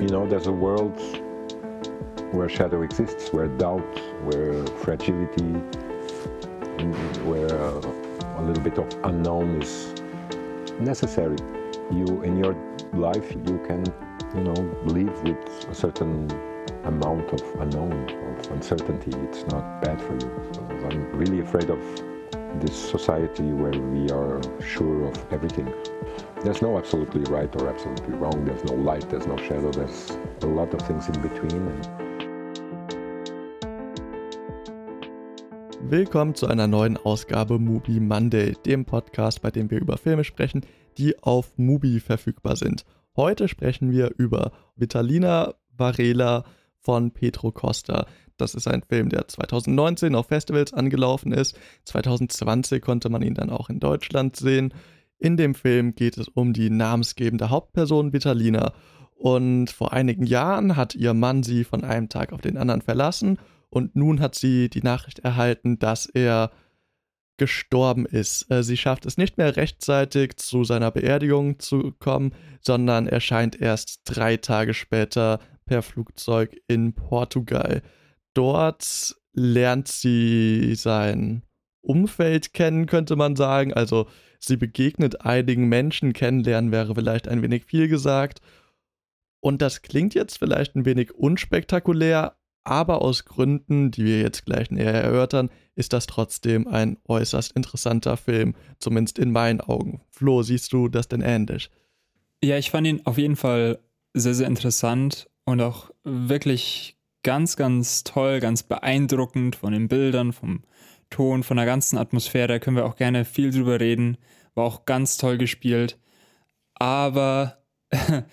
You know, there's a world where shadow exists, where doubt, where fragility, where a little bit of unknown is necessary. You, in your life, you can, you know, live with a certain amount of unknown, of uncertainty. It's not bad for you. I'm really afraid of this society where we are sure of everything. There's no absolutely right or absolutely wrong. There's no light, there's no shadow. There's a lot of things in between. Willkommen zu einer neuen Ausgabe Mubi Monday, dem Podcast, bei dem wir über Filme sprechen, die auf Mubi verfügbar sind. Heute sprechen wir über Vitalina Varela von Petro Costa. Das ist ein Film, der 2019 auf Festivals angelaufen ist. 2020 konnte man ihn dann auch in Deutschland sehen. In dem Film geht es um die namensgebende Hauptperson Vitalina. Und vor einigen Jahren hat ihr Mann sie von einem Tag auf den anderen verlassen. Und nun hat sie die Nachricht erhalten, dass er gestorben ist. Äh, sie schafft es nicht mehr rechtzeitig zu seiner Beerdigung zu kommen, sondern erscheint erst drei Tage später per Flugzeug in Portugal. Dort lernt sie sein Umfeld kennen, könnte man sagen. Also sie begegnet einigen Menschen, kennenlernen wäre vielleicht ein wenig viel gesagt. Und das klingt jetzt vielleicht ein wenig unspektakulär, aber aus Gründen, die wir jetzt gleich näher erörtern, ist das trotzdem ein äußerst interessanter Film, zumindest in meinen Augen. Flo, siehst du das denn ähnlich? Ja, ich fand ihn auf jeden Fall sehr, sehr interessant und auch wirklich ganz, ganz toll, ganz beeindruckend von den Bildern, vom Ton, von der ganzen Atmosphäre. Da können wir auch gerne viel drüber reden. War auch ganz toll gespielt. Aber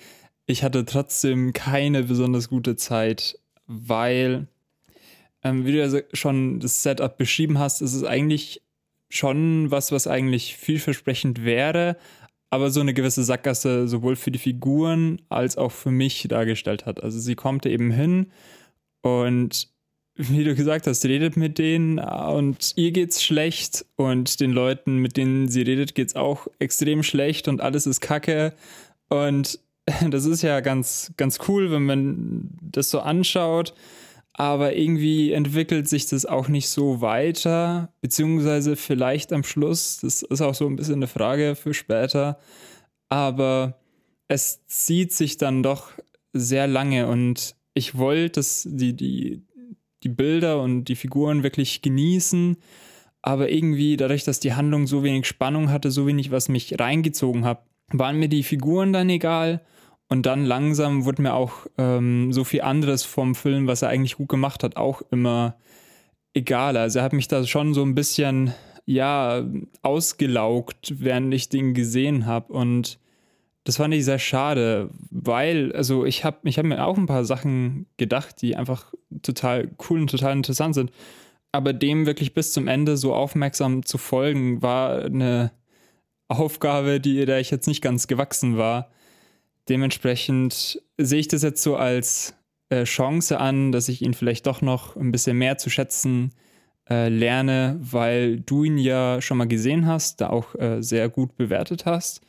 ich hatte trotzdem keine besonders gute Zeit, weil, ähm, wie du ja schon das Setup beschrieben hast, ist es eigentlich schon was, was eigentlich vielversprechend wäre, aber so eine gewisse Sackgasse sowohl für die Figuren als auch für mich dargestellt hat. Also sie kommt eben hin und wie du gesagt hast, redet mit denen und ihr geht's schlecht und den Leuten, mit denen sie redet, geht's auch extrem schlecht und alles ist Kacke. Und das ist ja ganz ganz cool, wenn man das so anschaut. Aber irgendwie entwickelt sich das auch nicht so weiter, beziehungsweise vielleicht am Schluss, das ist auch so ein bisschen eine Frage für später, aber es zieht sich dann doch sehr lange und ich wollte die, die, die Bilder und die Figuren wirklich genießen, aber irgendwie dadurch, dass die Handlung so wenig Spannung hatte, so wenig, was mich reingezogen hat, waren mir die Figuren dann egal und dann langsam wurde mir auch ähm, so viel anderes vom Film, was er eigentlich gut gemacht hat, auch immer egal. Also er hat mich da schon so ein bisschen, ja, ausgelaugt, während ich den gesehen habe. Und das fand ich sehr schade, weil, also ich habe ich hab mir auch ein paar Sachen gedacht, die einfach total cool und total interessant sind. Aber dem wirklich bis zum Ende so aufmerksam zu folgen, war eine Aufgabe, die der ich jetzt nicht ganz gewachsen war. Dementsprechend sehe ich das jetzt so als äh, Chance an, dass ich ihn vielleicht doch noch ein bisschen mehr zu schätzen äh, lerne, weil du ihn ja schon mal gesehen hast, da auch äh, sehr gut bewertet hast.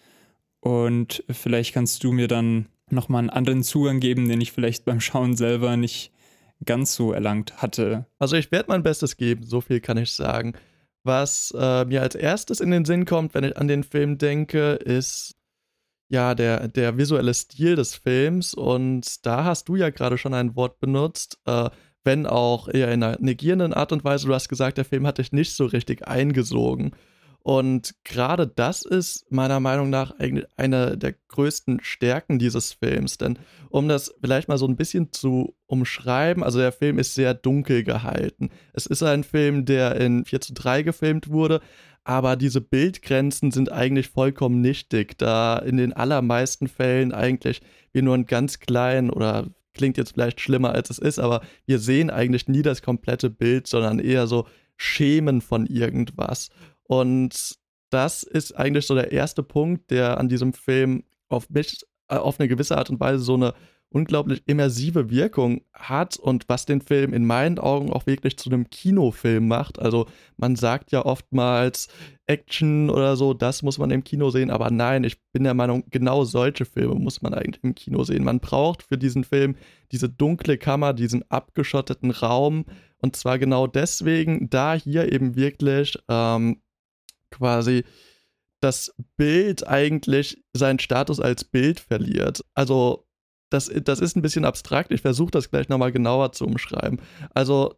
Und vielleicht kannst du mir dann nochmal einen anderen Zugang geben, den ich vielleicht beim Schauen selber nicht ganz so erlangt hatte. Also ich werde mein Bestes geben, so viel kann ich sagen. Was äh, mir als erstes in den Sinn kommt, wenn ich an den Film denke, ist ja, der, der visuelle Stil des Films. Und da hast du ja gerade schon ein Wort benutzt, äh, wenn auch eher in einer negierenden Art und Weise. Du hast gesagt, der Film hat dich nicht so richtig eingesogen. Und gerade das ist meiner Meinung nach eine der größten Stärken dieses Films. Denn um das vielleicht mal so ein bisschen zu umschreiben, also der Film ist sehr dunkel gehalten. Es ist ein Film, der in 4 zu 3 gefilmt wurde, aber diese Bildgrenzen sind eigentlich vollkommen nichtig, da in den allermeisten Fällen eigentlich wir nur einen ganz kleinen oder klingt jetzt vielleicht schlimmer als es ist, aber wir sehen eigentlich nie das komplette Bild, sondern eher so Schemen von irgendwas. Und das ist eigentlich so der erste Punkt, der an diesem Film auf mich äh, auf eine gewisse Art und Weise so eine unglaublich immersive Wirkung hat und was den Film in meinen Augen auch wirklich zu einem Kinofilm macht. Also man sagt ja oftmals Action oder so, das muss man im Kino sehen, aber nein, ich bin der Meinung, genau solche Filme muss man eigentlich im Kino sehen. Man braucht für diesen Film diese dunkle Kammer, diesen abgeschotteten Raum und zwar genau deswegen, da hier eben wirklich ähm, quasi das Bild eigentlich seinen Status als Bild verliert. Also das, das ist ein bisschen abstrakt. Ich versuche das gleich nochmal genauer zu umschreiben. Also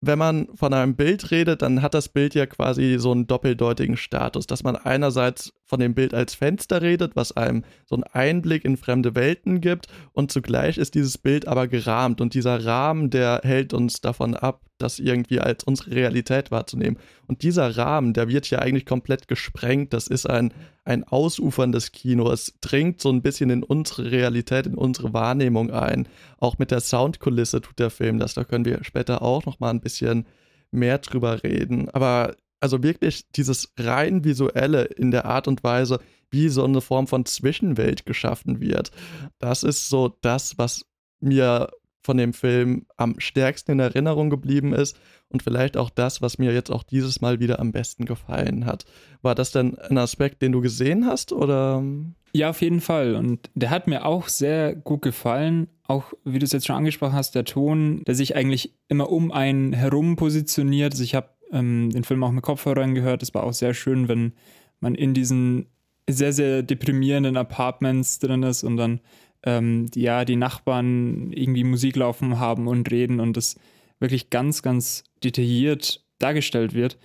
wenn man von einem Bild redet, dann hat das Bild ja quasi so einen doppeldeutigen Status, dass man einerseits von dem Bild als Fenster redet, was einem so einen Einblick in fremde Welten gibt und zugleich ist dieses Bild aber gerahmt und dieser Rahmen, der hält uns davon ab, das irgendwie als unsere Realität wahrzunehmen. Und dieser Rahmen, der wird hier eigentlich komplett gesprengt. Das ist ein, ein ausuferndes Kino. Es dringt so ein bisschen in unsere Realität, in unsere Wahrnehmung ein. Auch mit der Soundkulisse tut der Film das. Da können wir später auch noch mal ein bisschen mehr drüber reden. Aber also wirklich dieses rein visuelle in der Art und Weise, wie so eine Form von Zwischenwelt geschaffen wird. Das ist so das, was mir von dem Film am stärksten in Erinnerung geblieben ist und vielleicht auch das, was mir jetzt auch dieses Mal wieder am besten gefallen hat. War das denn ein Aspekt, den du gesehen hast oder? Ja, auf jeden Fall. Und der hat mir auch sehr gut gefallen. Auch, wie du es jetzt schon angesprochen hast, der Ton, der sich eigentlich immer um einen herum positioniert. Also ich habe ähm, den Film auch mit Kopfhörern gehört. Es war auch sehr schön, wenn man in diesen sehr, sehr deprimierenden Apartments drin ist und dann ähm, die, ja, die Nachbarn irgendwie Musik laufen haben und reden und das wirklich ganz, ganz detailliert dargestellt wird.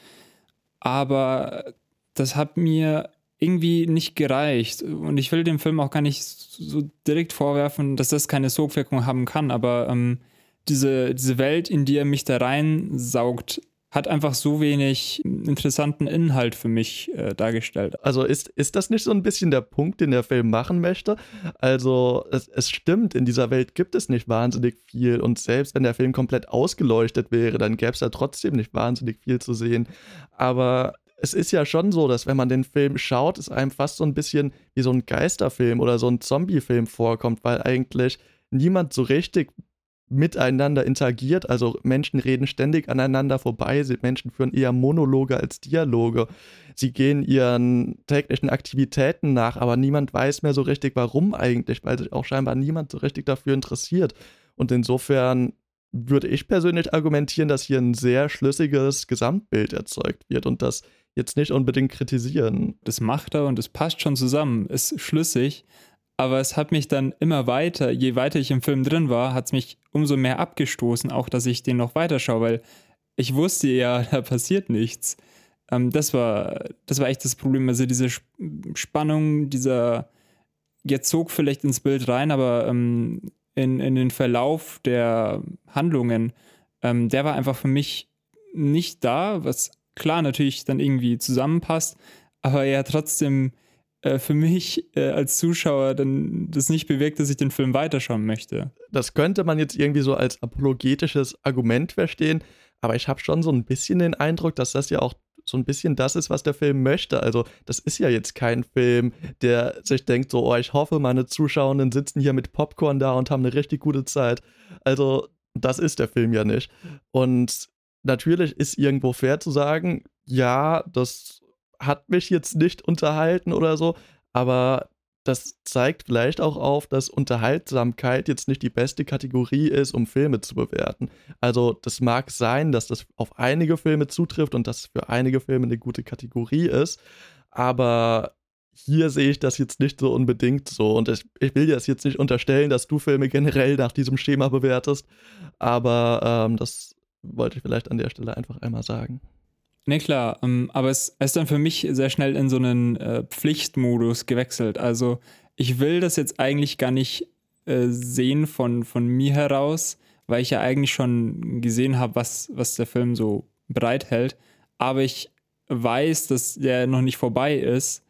Aber das hat mir irgendwie nicht gereicht. Und ich will dem Film auch gar nicht so direkt vorwerfen, dass das keine Sogwirkung haben kann. Aber ähm, diese, diese Welt, in die er mich da reinsaugt, hat einfach so wenig interessanten Inhalt für mich äh, dargestellt. Also ist, ist das nicht so ein bisschen der Punkt, den der Film machen möchte? Also es, es stimmt, in dieser Welt gibt es nicht wahnsinnig viel und selbst wenn der Film komplett ausgeleuchtet wäre, dann gäbe es da trotzdem nicht wahnsinnig viel zu sehen. Aber es ist ja schon so, dass wenn man den Film schaut, es einem fast so ein bisschen wie so ein Geisterfilm oder so ein Zombiefilm vorkommt, weil eigentlich niemand so richtig miteinander interagiert. Also Menschen reden ständig aneinander vorbei. Menschen führen eher Monologe als Dialoge. Sie gehen ihren täglichen Aktivitäten nach, aber niemand weiß mehr so richtig, warum eigentlich, weil sich auch scheinbar niemand so richtig dafür interessiert. Und insofern würde ich persönlich argumentieren, dass hier ein sehr schlüssiges Gesamtbild erzeugt wird und das jetzt nicht unbedingt kritisieren. Das macht er und es passt schon zusammen, ist schlüssig, aber es hat mich dann immer weiter, je weiter ich im Film drin war, hat es mich umso mehr abgestoßen, auch dass ich den noch weiterschaue, weil ich wusste ja, da passiert nichts. Ähm, das, war, das war echt das Problem. Also diese Spannung, dieser, jetzt zog vielleicht ins Bild rein, aber ähm, in, in den Verlauf der Handlungen, ähm, der war einfach für mich nicht da, was klar natürlich dann irgendwie zusammenpasst, aber ja trotzdem äh, für mich äh, als Zuschauer dann das nicht bewirkt, dass ich den Film weiterschauen möchte. Das könnte man jetzt irgendwie so als apologetisches Argument verstehen, aber ich habe schon so ein bisschen den Eindruck, dass das ja auch so ein bisschen das ist, was der Film möchte. Also, das ist ja jetzt kein Film, der sich denkt, so, oh, ich hoffe, meine Zuschauenden sitzen hier mit Popcorn da und haben eine richtig gute Zeit. Also, das ist der Film ja nicht. Und natürlich ist irgendwo fair zu sagen, ja, das hat mich jetzt nicht unterhalten oder so, aber das zeigt vielleicht auch auf, dass Unterhaltsamkeit jetzt nicht die beste Kategorie ist, um Filme zu bewerten. Also das mag sein, dass das auf einige Filme zutrifft und dass für einige Filme eine gute Kategorie ist, aber hier sehe ich das jetzt nicht so unbedingt so. Und ich, ich will dir das jetzt nicht unterstellen, dass du Filme generell nach diesem Schema bewertest, aber ähm, das wollte ich vielleicht an der Stelle einfach einmal sagen. Ne, klar, ähm, aber es, ist dann für mich sehr schnell in so einen äh, Pflichtmodus gewechselt. Also ich will das jetzt eigentlich gar nicht äh, sehen von, von mir heraus, weil ich ja eigentlich schon gesehen habe, was, was der Film so bereithält. Aber ich weiß, dass der noch nicht vorbei ist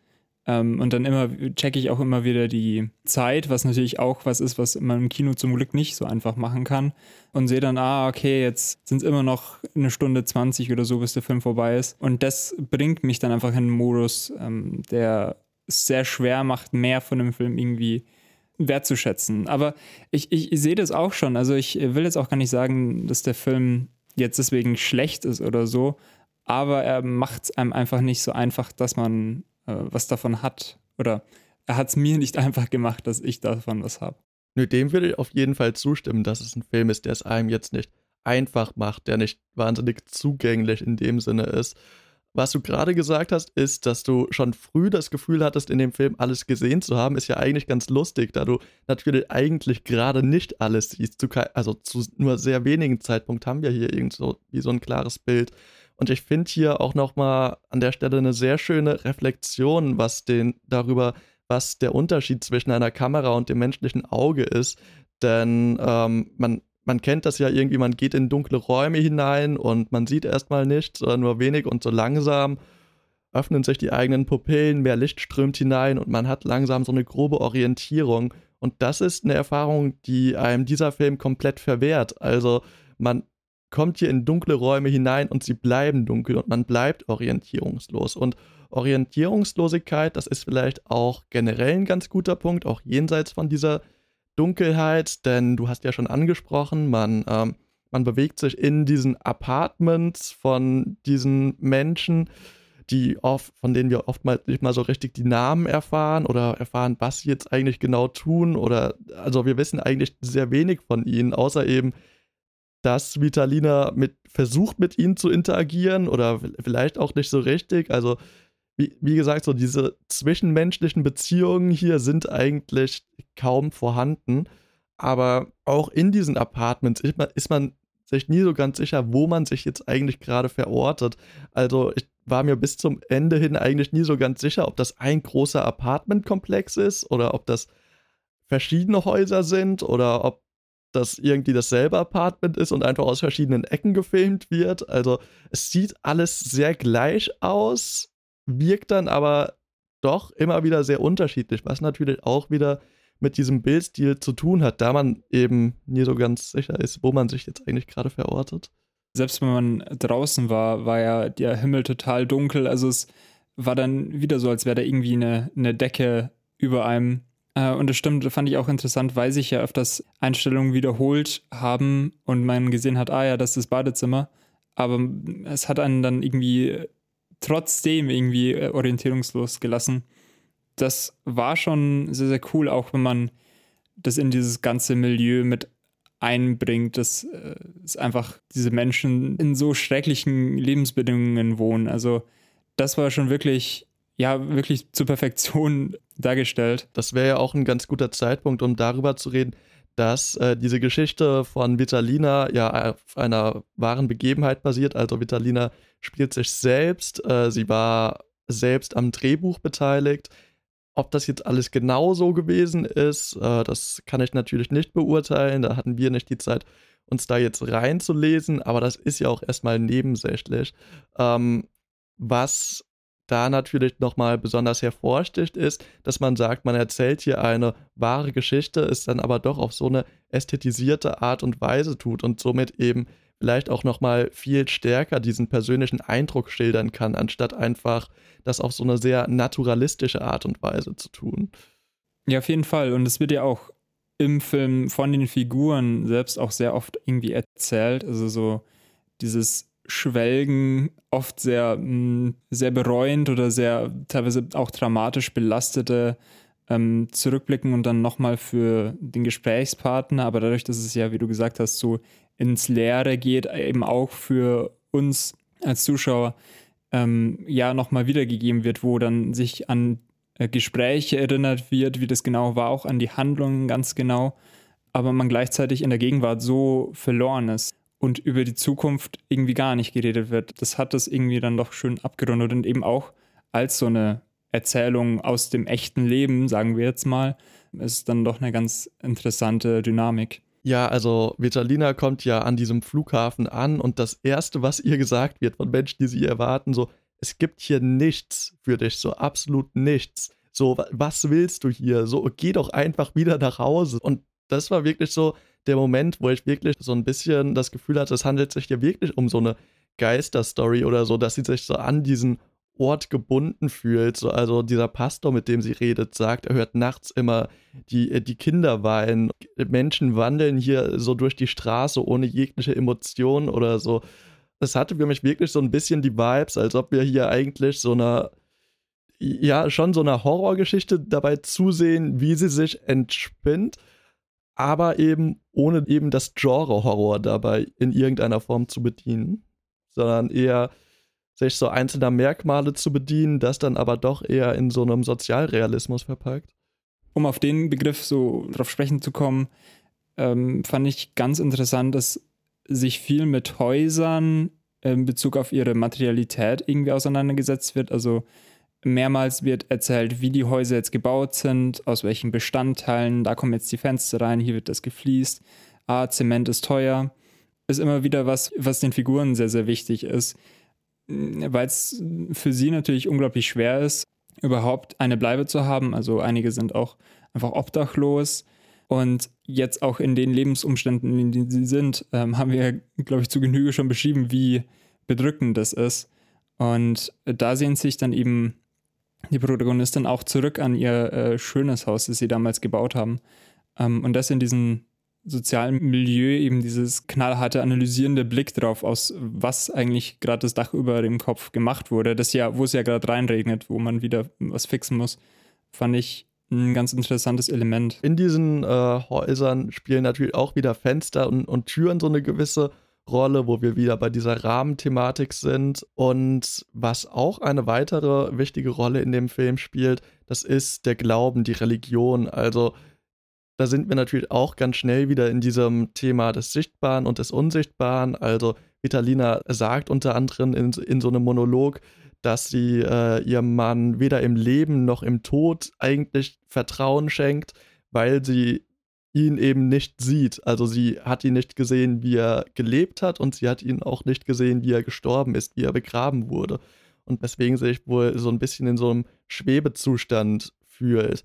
ähm, und dann immer checke ich auch immer wieder die Zeit, was natürlich auch was ist, was man im Kino zum Glück nicht so einfach machen kann. Und sehe dann, ah, okay, jetzt sind es immer noch eine Stunde 20 oder so, bis der Film vorbei ist. Und das bringt mich dann einfach in einen Modus, ähm, der es sehr schwer macht, mehr von dem Film irgendwie wertzuschätzen. Aber ich, ich, ich sehe das auch schon. Also ich will jetzt auch gar nicht sagen, dass der Film jetzt deswegen schlecht ist oder so, aber er macht es einem einfach nicht so einfach, dass man äh, was davon hat. Oder er hat es mir nicht einfach gemacht, dass ich davon was habe. Nö, dem würde ich auf jeden Fall zustimmen, dass es ein Film ist, der es einem jetzt nicht einfach macht, der nicht wahnsinnig zugänglich in dem Sinne ist. Was du gerade gesagt hast, ist, dass du schon früh das Gefühl hattest, in dem Film alles gesehen zu haben, ist ja eigentlich ganz lustig, da du natürlich eigentlich gerade nicht alles siehst. also zu nur sehr wenigen Zeitpunkten haben wir hier irgend so, wie so ein klares Bild. Und ich finde hier auch nochmal an der Stelle eine sehr schöne Reflexion, was den darüber, was der Unterschied zwischen einer Kamera und dem menschlichen Auge ist. Denn ähm, man man kennt das ja irgendwie, man geht in dunkle Räume hinein und man sieht erstmal nichts oder nur wenig und so langsam öffnen sich die eigenen Pupillen, mehr Licht strömt hinein und man hat langsam so eine grobe Orientierung. Und das ist eine Erfahrung, die einem dieser Film komplett verwehrt. Also man kommt hier in dunkle Räume hinein und sie bleiben dunkel und man bleibt orientierungslos. Und Orientierungslosigkeit, das ist vielleicht auch generell ein ganz guter Punkt, auch jenseits von dieser Dunkelheit, denn du hast ja schon angesprochen, man, ähm, man bewegt sich in diesen Apartments von diesen Menschen, die oft, von denen wir oftmals nicht mal so richtig die Namen erfahren oder erfahren, was sie jetzt eigentlich genau tun. Oder also wir wissen eigentlich sehr wenig von ihnen, außer eben, dass Vitalina mit versucht, mit ihnen zu interagieren oder vielleicht auch nicht so richtig. Also wie, wie gesagt, so diese zwischenmenschlichen Beziehungen hier sind eigentlich kaum vorhanden. Aber auch in diesen Apartments ist man, ist man sich nie so ganz sicher, wo man sich jetzt eigentlich gerade verortet. Also ich war mir bis zum Ende hin eigentlich nie so ganz sicher, ob das ein großer Apartmentkomplex ist oder ob das verschiedene Häuser sind oder ob das irgendwie dasselbe Apartment ist und einfach aus verschiedenen Ecken gefilmt wird. Also es sieht alles sehr gleich aus wirkt dann aber doch immer wieder sehr unterschiedlich, was natürlich auch wieder mit diesem Bildstil zu tun hat, da man eben nie so ganz sicher ist, wo man sich jetzt eigentlich gerade verortet. Selbst wenn man draußen war, war ja der Himmel total dunkel. Also es war dann wieder so, als wäre da irgendwie eine, eine Decke über einem. Äh, und das stimmt, fand ich auch interessant, weil sich ja öfters Einstellungen wiederholt haben und man gesehen hat, ah ja, das ist das Badezimmer. Aber es hat einen dann irgendwie trotzdem irgendwie äh, orientierungslos gelassen. Das war schon sehr, sehr cool, auch wenn man das in dieses ganze Milieu mit einbringt, dass äh, es einfach diese Menschen in so schrecklichen Lebensbedingungen wohnen. Also das war schon wirklich, ja, wirklich zur Perfektion dargestellt. Das wäre ja auch ein ganz guter Zeitpunkt, um darüber zu reden, dass äh, diese Geschichte von Vitalina ja auf einer wahren Begebenheit basiert. Also Vitalina spielt sich selbst, äh, sie war selbst am Drehbuch beteiligt. Ob das jetzt alles genau so gewesen ist, äh, das kann ich natürlich nicht beurteilen. Da hatten wir nicht die Zeit, uns da jetzt reinzulesen, aber das ist ja auch erstmal nebensächlich. Ähm, was da natürlich nochmal besonders hervorsticht, ist, dass man sagt, man erzählt hier eine wahre Geschichte, es dann aber doch auf so eine ästhetisierte Art und Weise tut und somit eben vielleicht auch nochmal viel stärker diesen persönlichen Eindruck schildern kann, anstatt einfach das auf so eine sehr naturalistische Art und Weise zu tun. Ja, auf jeden Fall. Und es wird ja auch im Film von den Figuren selbst auch sehr oft irgendwie erzählt. Also so dieses Schwelgen oft sehr, mm, sehr bereuend oder sehr teilweise auch dramatisch belastete ähm, zurückblicken und dann nochmal für den Gesprächspartner. Aber dadurch, dass es ja, wie du gesagt hast, so ins Leere geht, eben auch für uns als Zuschauer ähm, ja nochmal wiedergegeben wird, wo dann sich an äh, Gespräche erinnert wird, wie das genau war, auch an die Handlungen ganz genau, aber man gleichzeitig in der Gegenwart so verloren ist und über die Zukunft irgendwie gar nicht geredet wird. Das hat das irgendwie dann doch schön abgerundet und eben auch als so eine Erzählung aus dem echten Leben, sagen wir jetzt mal, ist dann doch eine ganz interessante Dynamik. Ja, also Vitalina kommt ja an diesem Flughafen an und das Erste, was ihr gesagt wird von Menschen, die sie erwarten, so, es gibt hier nichts für dich, so absolut nichts. So, was willst du hier? So, geh doch einfach wieder nach Hause. Und das war wirklich so, der Moment, wo ich wirklich so ein bisschen das Gefühl hatte, es handelt sich hier wirklich um so eine Geisterstory oder so, dass sie sich so an diesen Ort gebunden fühlt. So, also dieser Pastor, mit dem sie redet, sagt, er hört nachts immer die, äh, die Kinder weinen. Menschen wandeln hier so durch die Straße ohne jegliche Emotion oder so. Es hatte für mich wirklich so ein bisschen die Vibes, als ob wir hier eigentlich so einer, ja, schon so einer Horrorgeschichte dabei zusehen, wie sie sich entspinnt, aber eben ohne eben das Genre Horror dabei in irgendeiner Form zu bedienen, sondern eher sich so einzelner Merkmale zu bedienen, das dann aber doch eher in so einem Sozialrealismus verpackt. Um auf den Begriff so drauf sprechen zu kommen, ähm, fand ich ganz interessant, dass sich viel mit Häusern in Bezug auf ihre Materialität irgendwie auseinandergesetzt wird. Also mehrmals wird erzählt, wie die Häuser jetzt gebaut sind, aus welchen Bestandteilen, da kommen jetzt die Fenster rein, hier wird das gefliest. Ah, Zement ist teuer. Ist immer wieder was, was den Figuren sehr, sehr wichtig ist weil es für sie natürlich unglaublich schwer ist, überhaupt eine Bleibe zu haben. Also einige sind auch einfach obdachlos. Und jetzt auch in den Lebensumständen, in denen sie sind, ähm, haben wir, glaube ich, zu Genüge schon beschrieben, wie bedrückend das ist. Und da sehen sich dann eben die Protagonistin auch zurück an ihr äh, schönes Haus, das sie damals gebaut haben. Ähm, und das in diesen sozialen Milieu eben dieses knallharte analysierende Blick drauf, aus was eigentlich gerade das Dach über dem Kopf gemacht wurde, das ja, wo es ja gerade reinregnet, wo man wieder was fixen muss, fand ich ein ganz interessantes Element. In diesen äh, Häusern spielen natürlich auch wieder Fenster und, und Türen so eine gewisse Rolle, wo wir wieder bei dieser Rahmenthematik sind. Und was auch eine weitere wichtige Rolle in dem Film spielt, das ist der Glauben, die Religion. Also da sind wir natürlich auch ganz schnell wieder in diesem Thema des Sichtbaren und des Unsichtbaren. Also Vitalina sagt unter anderem in, in so einem Monolog, dass sie äh, ihrem Mann weder im Leben noch im Tod eigentlich Vertrauen schenkt, weil sie ihn eben nicht sieht. Also sie hat ihn nicht gesehen, wie er gelebt hat und sie hat ihn auch nicht gesehen, wie er gestorben ist, wie er begraben wurde. Und weswegen sich wohl so ein bisschen in so einem Schwebezustand fühlt.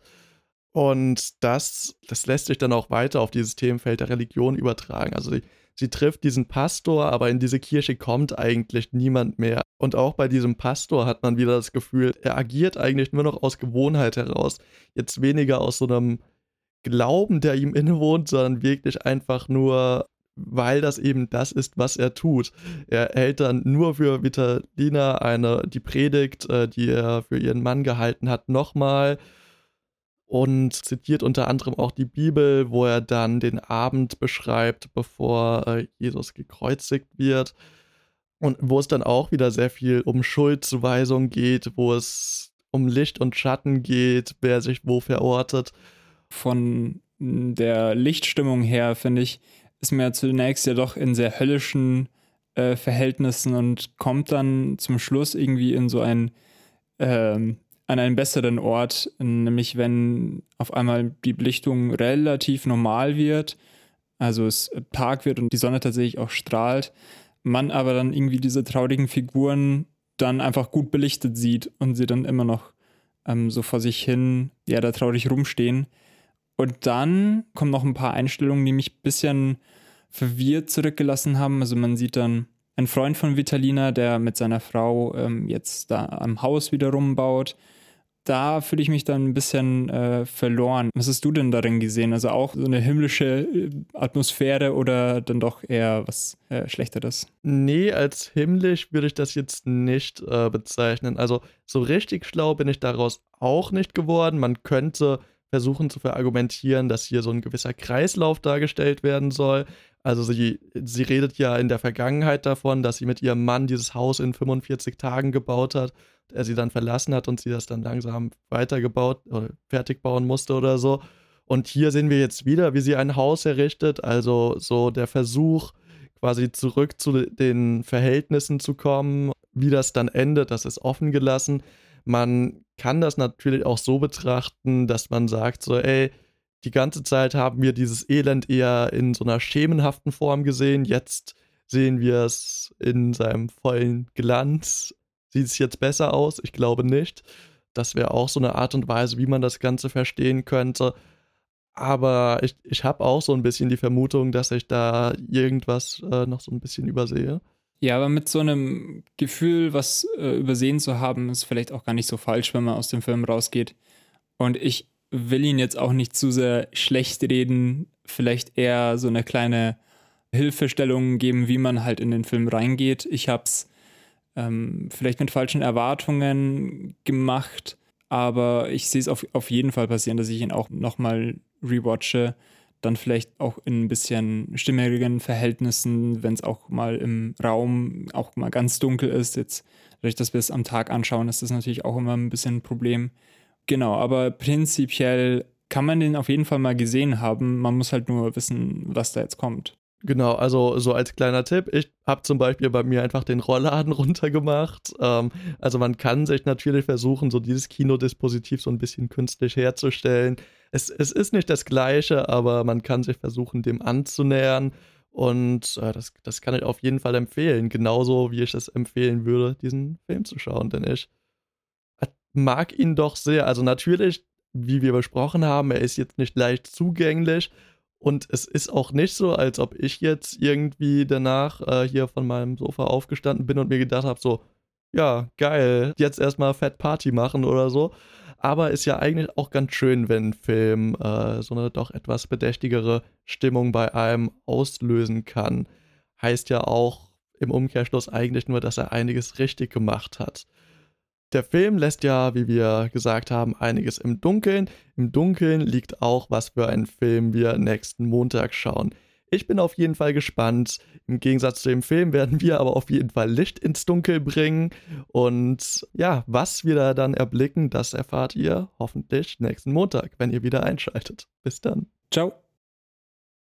Und das, das lässt sich dann auch weiter auf dieses Themenfeld der Religion übertragen. Also sie, sie trifft diesen Pastor, aber in diese Kirche kommt eigentlich niemand mehr. Und auch bei diesem Pastor hat man wieder das Gefühl, er agiert eigentlich nur noch aus Gewohnheit heraus. Jetzt weniger aus so einem Glauben, der ihm innewohnt, sondern wirklich einfach nur, weil das eben das ist, was er tut. Er hält dann nur für Vitalina eine, die Predigt, äh, die er für ihren Mann gehalten hat, nochmal und zitiert unter anderem auch die Bibel, wo er dann den Abend beschreibt, bevor äh, Jesus gekreuzigt wird. Und wo es dann auch wieder sehr viel um Schuldzuweisung geht, wo es um Licht und Schatten geht, wer sich wo verortet. Von der Lichtstimmung her, finde ich, ist mir zunächst ja doch in sehr höllischen äh, Verhältnissen und kommt dann zum Schluss irgendwie in so ein ähm, an einen besseren Ort, nämlich wenn auf einmal die Belichtung relativ normal wird, also es Tag wird und die Sonne tatsächlich auch strahlt, man aber dann irgendwie diese traurigen Figuren dann einfach gut belichtet sieht und sie dann immer noch ähm, so vor sich hin, ja, da traurig rumstehen. Und dann kommen noch ein paar Einstellungen, die mich ein bisschen verwirrt zurückgelassen haben. Also man sieht dann einen Freund von Vitalina, der mit seiner Frau ähm, jetzt da am Haus wieder rumbaut da fühle ich mich dann ein bisschen äh, verloren. Was hast du denn darin gesehen? Also auch so eine himmlische äh, Atmosphäre oder dann doch eher was äh, Schlechteres? Nee, als himmlisch würde ich das jetzt nicht äh, bezeichnen. Also so richtig schlau bin ich daraus auch nicht geworden. Man könnte versuchen zu verargumentieren, dass hier so ein gewisser Kreislauf dargestellt werden soll. Also sie, sie redet ja in der Vergangenheit davon, dass sie mit ihrem Mann dieses Haus in 45 Tagen gebaut hat er sie dann verlassen hat und sie das dann langsam weitergebaut oder fertig bauen musste oder so. Und hier sehen wir jetzt wieder, wie sie ein Haus errichtet, also so der Versuch, quasi zurück zu den Verhältnissen zu kommen. Wie das dann endet, das ist offen gelassen. Man kann das natürlich auch so betrachten, dass man sagt, so, ey, die ganze Zeit haben wir dieses Elend eher in so einer schemenhaften Form gesehen. Jetzt sehen wir es in seinem vollen Glanz Sieht es jetzt besser aus? Ich glaube nicht. Das wäre auch so eine Art und Weise, wie man das Ganze verstehen könnte. Aber ich, ich habe auch so ein bisschen die Vermutung, dass ich da irgendwas äh, noch so ein bisschen übersehe. Ja, aber mit so einem Gefühl, was äh, übersehen zu haben, ist vielleicht auch gar nicht so falsch, wenn man aus dem Film rausgeht. Und ich will ihn jetzt auch nicht zu sehr schlecht reden, vielleicht eher so eine kleine Hilfestellung geben, wie man halt in den Film reingeht. Ich habe es ähm, vielleicht mit falschen Erwartungen gemacht, aber ich sehe es auf, auf jeden Fall passieren, dass ich ihn auch nochmal rewatche dann vielleicht auch in ein bisschen stimmigeren Verhältnissen, wenn es auch mal im Raum auch mal ganz dunkel ist. Jetzt, dadurch, dass wir es am Tag anschauen, ist das natürlich auch immer ein bisschen ein Problem. Genau, aber prinzipiell kann man den auf jeden Fall mal gesehen haben. Man muss halt nur wissen, was da jetzt kommt. Genau, also so als kleiner Tipp, ich habe zum Beispiel bei mir einfach den Rollladen runtergemacht. Ähm, also man kann sich natürlich versuchen, so dieses Kinodispositiv so ein bisschen künstlich herzustellen. Es, es ist nicht das gleiche, aber man kann sich versuchen, dem anzunähern. Und äh, das, das kann ich auf jeden Fall empfehlen. Genauso wie ich es empfehlen würde, diesen Film zu schauen. Denn ich mag ihn doch sehr. Also natürlich, wie wir besprochen haben, er ist jetzt nicht leicht zugänglich und es ist auch nicht so, als ob ich jetzt irgendwie danach äh, hier von meinem Sofa aufgestanden bin und mir gedacht habe, so, ja, geil, jetzt erstmal Fett Party machen oder so. Aber ist ja eigentlich auch ganz schön, wenn ein Film äh, so eine doch etwas bedächtigere Stimmung bei einem auslösen kann. Heißt ja auch im Umkehrschluss eigentlich nur, dass er einiges richtig gemacht hat. Der Film lässt ja, wie wir gesagt haben, einiges im Dunkeln. Im Dunkeln liegt auch, was für einen Film wir nächsten Montag schauen. Ich bin auf jeden Fall gespannt. Im Gegensatz zu dem Film werden wir aber auf jeden Fall Licht ins Dunkel bringen. Und ja, was wir da dann erblicken, das erfahrt ihr hoffentlich nächsten Montag, wenn ihr wieder einschaltet. Bis dann. Ciao.